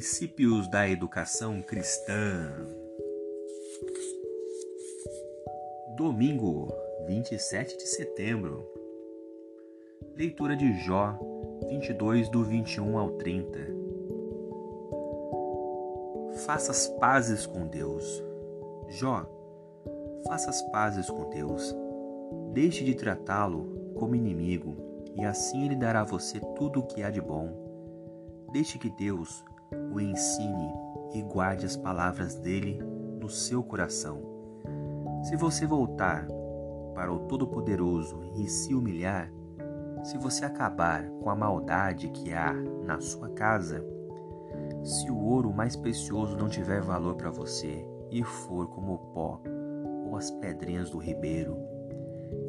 Princípios da Educação Cristã. Domingo, 27 de setembro. Leitura de Jó, 22 do 21 ao 30. Faça as pazes com Deus. Jó, faça as pazes com Deus. Deixe de tratá-lo como inimigo, e assim ele dará a você tudo o que há de bom. Deixe que Deus o ensine e guarde as palavras dele no seu coração. Se você voltar para o Todo-Poderoso e se humilhar, se você acabar com a maldade que há na sua casa, se o ouro mais precioso não tiver valor para você e for como o pó ou as pedrinhas do ribeiro,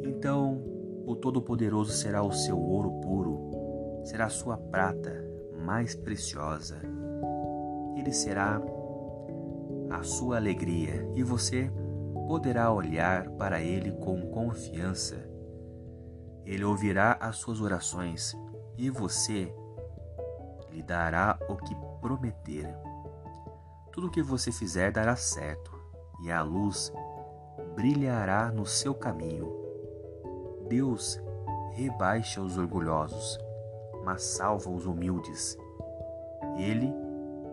então o Todo-Poderoso será o seu ouro puro, será a sua prata mais preciosa ele será a sua alegria e você poderá olhar para ele com confiança. Ele ouvirá as suas orações e você lhe dará o que prometer. Tudo o que você fizer dará certo e a luz brilhará no seu caminho. Deus rebaixa os orgulhosos, mas salva os humildes. Ele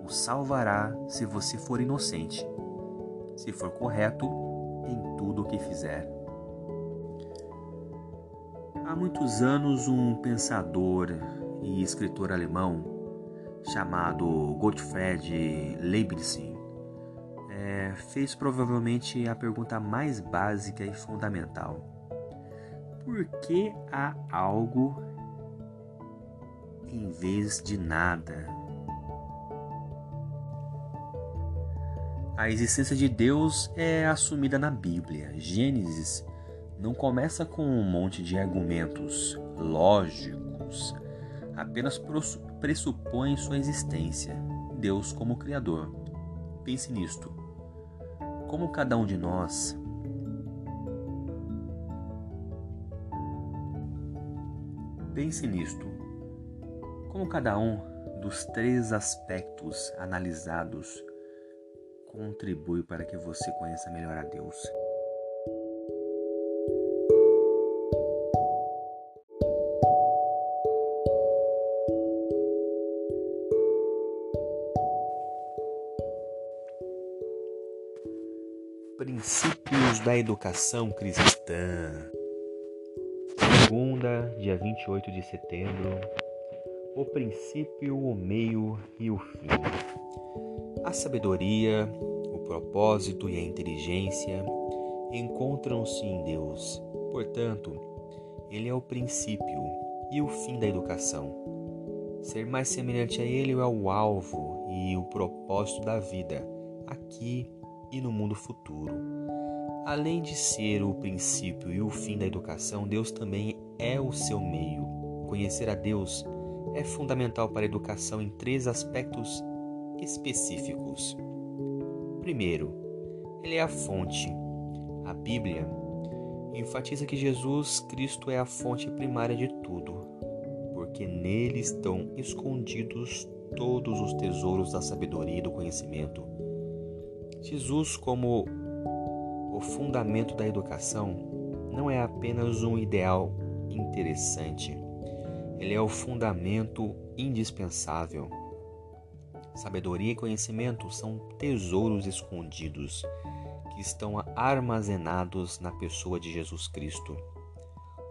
salvará se você for inocente, se for correto em tudo o que fizer. Há muitos anos, um pensador e escritor alemão chamado Gottfried Leibniz é, fez provavelmente a pergunta mais básica e fundamental: Por que há algo em vez de nada? A existência de Deus é assumida na Bíblia. Gênesis não começa com um monte de argumentos lógicos, apenas pressupõe sua existência, Deus como Criador. Pense nisto. Como cada um de nós Pense nisto. Como cada um dos três aspectos analisados contribui para que você conheça melhor a Deus. Princípios da Educação Cristã. Segunda, dia 28 de setembro. O princípio, o meio e o fim. A sabedoria, o propósito e a inteligência encontram-se em Deus. Portanto, Ele é o princípio e o fim da educação. Ser mais semelhante a Ele é o alvo e o propósito da vida, aqui e no mundo futuro. Além de ser o princípio e o fim da educação, Deus também é o seu meio. Conhecer a Deus é fundamental para a educação em três aspectos específicos. Primeiro, ele é a fonte. A Bíblia enfatiza que Jesus Cristo é a fonte primária de tudo, porque nele estão escondidos todos os tesouros da sabedoria e do conhecimento. Jesus, como o fundamento da educação, não é apenas um ideal interessante, ele é o fundamento indispensável. Sabedoria e conhecimento são tesouros escondidos que estão armazenados na pessoa de Jesus Cristo.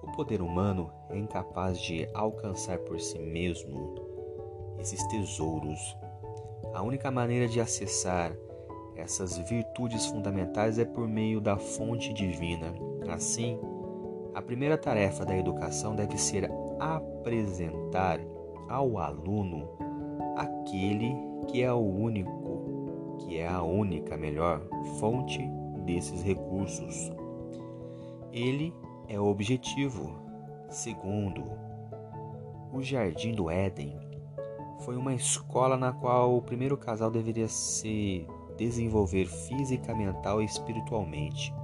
O poder humano é incapaz de alcançar por si mesmo esses tesouros. A única maneira de acessar essas virtudes fundamentais é por meio da fonte divina. Assim, a primeira tarefa da educação deve ser apresentar ao aluno aquele que é o único, que é a única melhor fonte desses recursos. Ele é o objetivo. Segundo, o Jardim do Éden foi uma escola na qual o primeiro casal deveria se desenvolver física, mental e espiritualmente,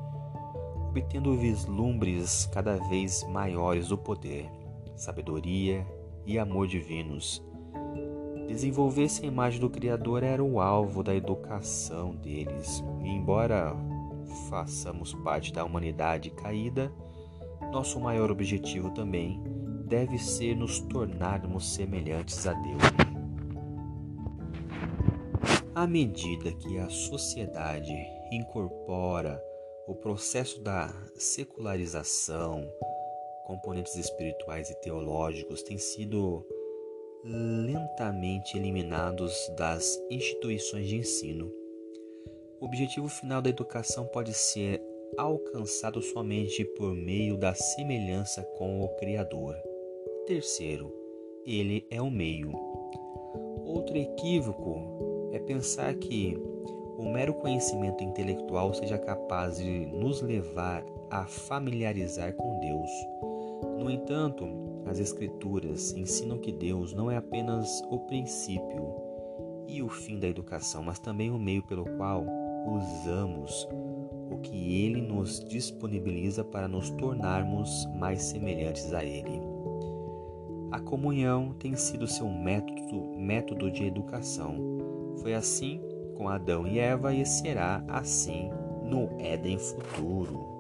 obtendo vislumbres cada vez maiores do poder, sabedoria e amor divinos Desenvolver-se a imagem do Criador era o alvo da educação deles, e embora façamos parte da humanidade caída, nosso maior objetivo também deve ser nos tornarmos semelhantes a Deus. À medida que a sociedade incorpora o processo da secularização, componentes espirituais e teológicos têm sido lentamente eliminados das instituições de ensino. O objetivo final da educação pode ser alcançado somente por meio da semelhança com o Criador. Terceiro, ele é o meio. Outro equívoco é pensar que o mero conhecimento intelectual seja capaz de nos levar a familiarizar com Deus. No entanto, as Escrituras ensinam que Deus não é apenas o princípio e o fim da educação, mas também o meio pelo qual usamos o que Ele nos disponibiliza para nos tornarmos mais semelhantes a Ele. A comunhão tem sido seu método, método de educação. Foi assim com Adão e Eva e será assim no Éden futuro.